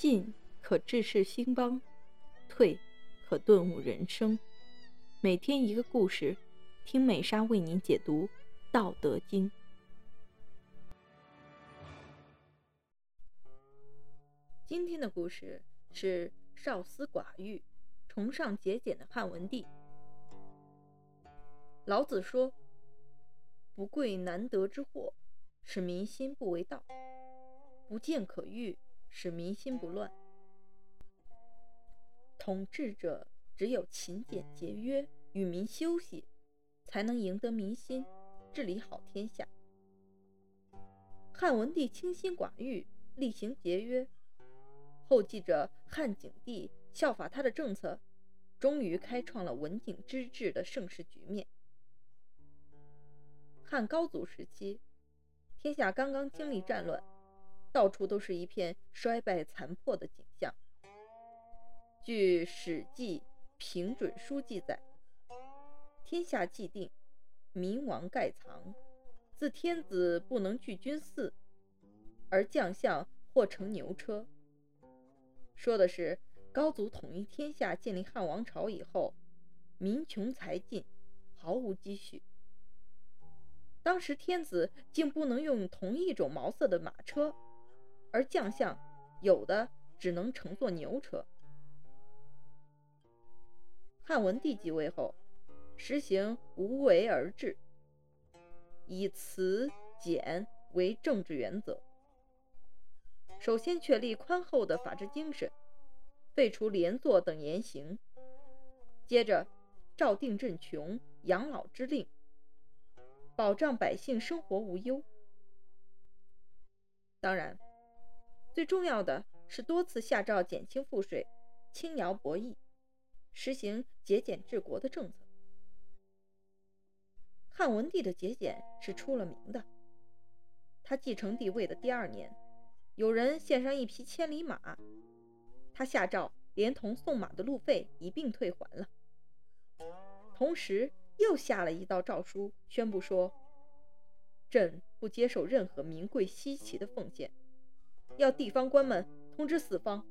进可治世兴邦，退可顿悟人生。每天一个故事，听美莎为您解读《道德经》。今天的故事是少私寡欲、崇尚节俭的汉文帝。老子说：“不贵难得之货，使民心不为盗；不见可欲。”使民心不乱。统治者只有勤俭节约，与民休息，才能赢得民心，治理好天下。汉文帝清心寡欲，厉行节约，后继者汉景帝效法他的政策，终于开创了文景之治的盛世局面。汉高祖时期，天下刚刚经历战乱。到处都是一片衰败残破的景象。据《史记·平准书》记载，天下既定，民亡盖藏。自天子不能聚军祀，而将相或乘牛车。说的是高祖统一天下、建立汉王朝以后，民穷财尽，毫无积蓄。当时天子竟不能用同一种毛色的马车。而将相有的只能乘坐牛车。汉文帝继位后，实行无为而治，以慈俭为政治原则。首先确立宽厚的法治精神，废除连坐等严刑，接着诏定赈穷养老之令，保障百姓生活无忧。当然。最重要的是多次下诏减轻赋税、轻徭薄役，实行节俭治国的政策。汉文帝的节俭是出了名的。他继承帝位的第二年，有人献上一匹千里马，他下诏连同送马的路费一并退还了。同时又下了一道诏书，宣布说：“朕不接受任何名贵稀奇的奉献。”要地方官们通知四方，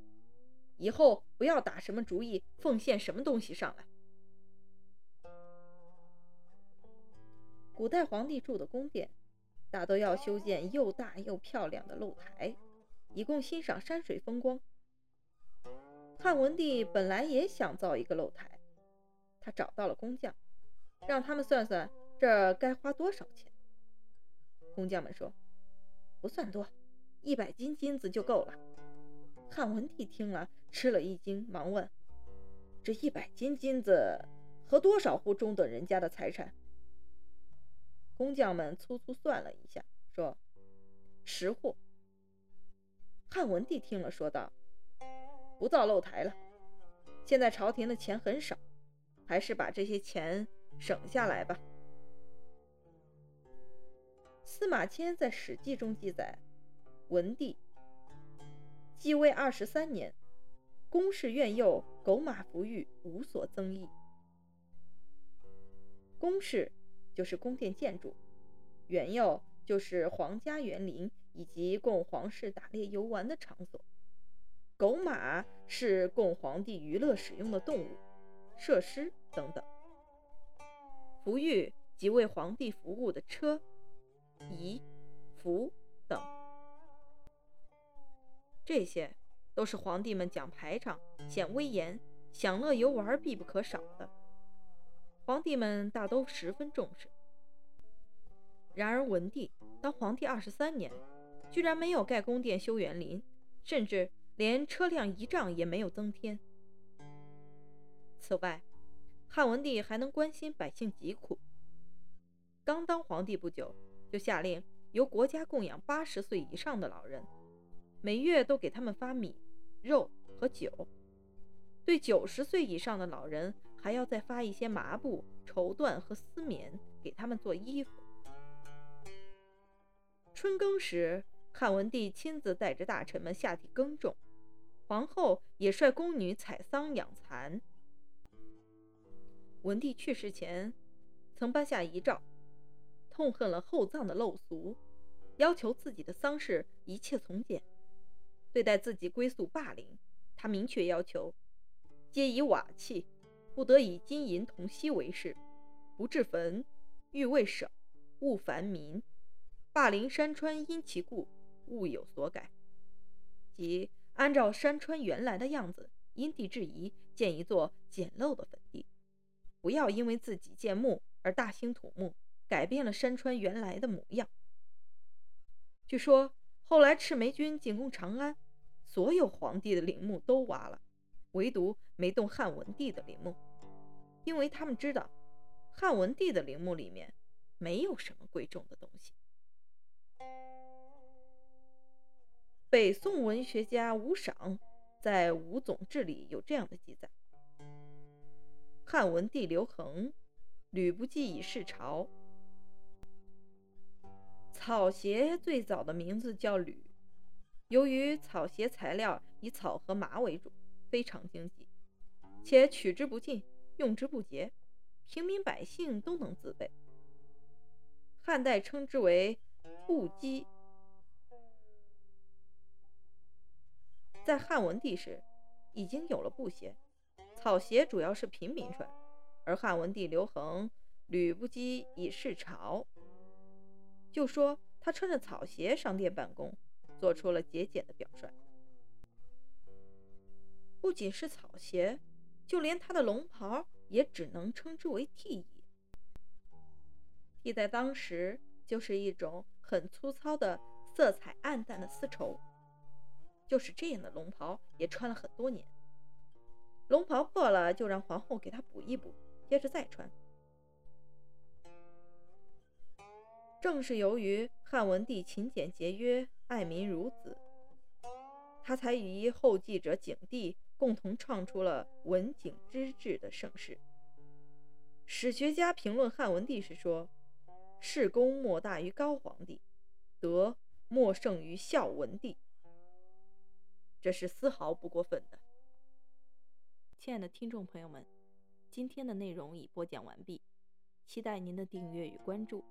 以后不要打什么主意，奉献什么东西上来。古代皇帝住的宫殿，大都要修建又大又漂亮的露台，以供欣赏山水风光。汉文帝本来也想造一个露台，他找到了工匠，让他们算算这该花多少钱。工匠们说，不算多。一百斤金子就够了。汉文帝听了，吃了一惊，忙问：“这一百斤金子和多少户中等人家的财产？”工匠们粗粗算了一下，说：“十户。”汉文帝听了，说道：“不造露台了。现在朝廷的钱很少，还是把这些钱省下来吧。”司马迁在《史记》中记载。文帝继位二十三年，宫室苑囿，狗马服御，无所增益。宫室就是宫殿建筑，苑囿就是皇家园林以及供皇室打猎游玩的场所，狗马是供皇帝娱乐使用的动物、设施等等。服御即为皇帝服务的车、仪、服。这些都是皇帝们讲排场、显威严、享乐游玩必不可少的，皇帝们大都十分重视。然而文帝当皇帝二十三年，居然没有盖宫殿、修园林，甚至连车辆仪仗也没有增添。此外，汉文帝还能关心百姓疾苦。刚当皇帝不久，就下令由国家供养八十岁以上的老人。每月都给他们发米、肉和酒，对九十岁以上的老人，还要再发一些麻布、绸缎和丝棉给他们做衣服。春耕时，汉文帝亲自带着大臣们下地耕种，皇后也率宫女采桑养蚕。文帝去世前，曾颁下遗诏，痛恨了厚葬的陋俗，要求自己的丧事一切从简。对待自己归宿霸凌，他明确要求：皆以瓦器，不得以金银铜锡为饰；不置坟，欲为省，勿烦民。霸凌山川因其故，勿有所改。即按照山川原来的样子，因地制宜建一座简陋的坟地，不要因为自己建墓而大兴土木，改变了山川原来的模样。据说后来赤眉军进攻长安，所有皇帝的陵墓都挖了，唯独没动汉文帝的陵墓，因为他们知道汉文帝的陵墓里面没有什么贵重的东西。北宋文学家吴赏在《吴总志》里有这样的记载：汉文帝刘恒，吕不韦以世朝。草鞋最早的名字叫履，由于草鞋材料以草和麻为主，非常经济，且取之不尽，用之不竭，平民百姓都能自备。汉代称之为布机。在汉文帝时，已经有了布鞋，草鞋主要是平民穿，而汉文帝刘恒履不羁以示朝。就说他穿着草鞋上殿办公，做出了节俭的表率。不仅是草鞋，就连他的龙袍也只能称之为替衣。替在当时就是一种很粗糙的、色彩暗淡的丝绸。就是这样的龙袍也穿了很多年。龙袍破了，就让皇后给他补一补，接着再穿。正是由于汉文帝勤俭节约、爱民如子，他才与后继者景帝共同创出了文景之治的盛世。史学家评论汉文帝时说：“事功莫大于高皇帝，德莫胜于孝文帝。”这是丝毫不过分的。亲爱的听众朋友们，今天的内容已播讲完毕，期待您的订阅与关注。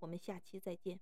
我们下期再见。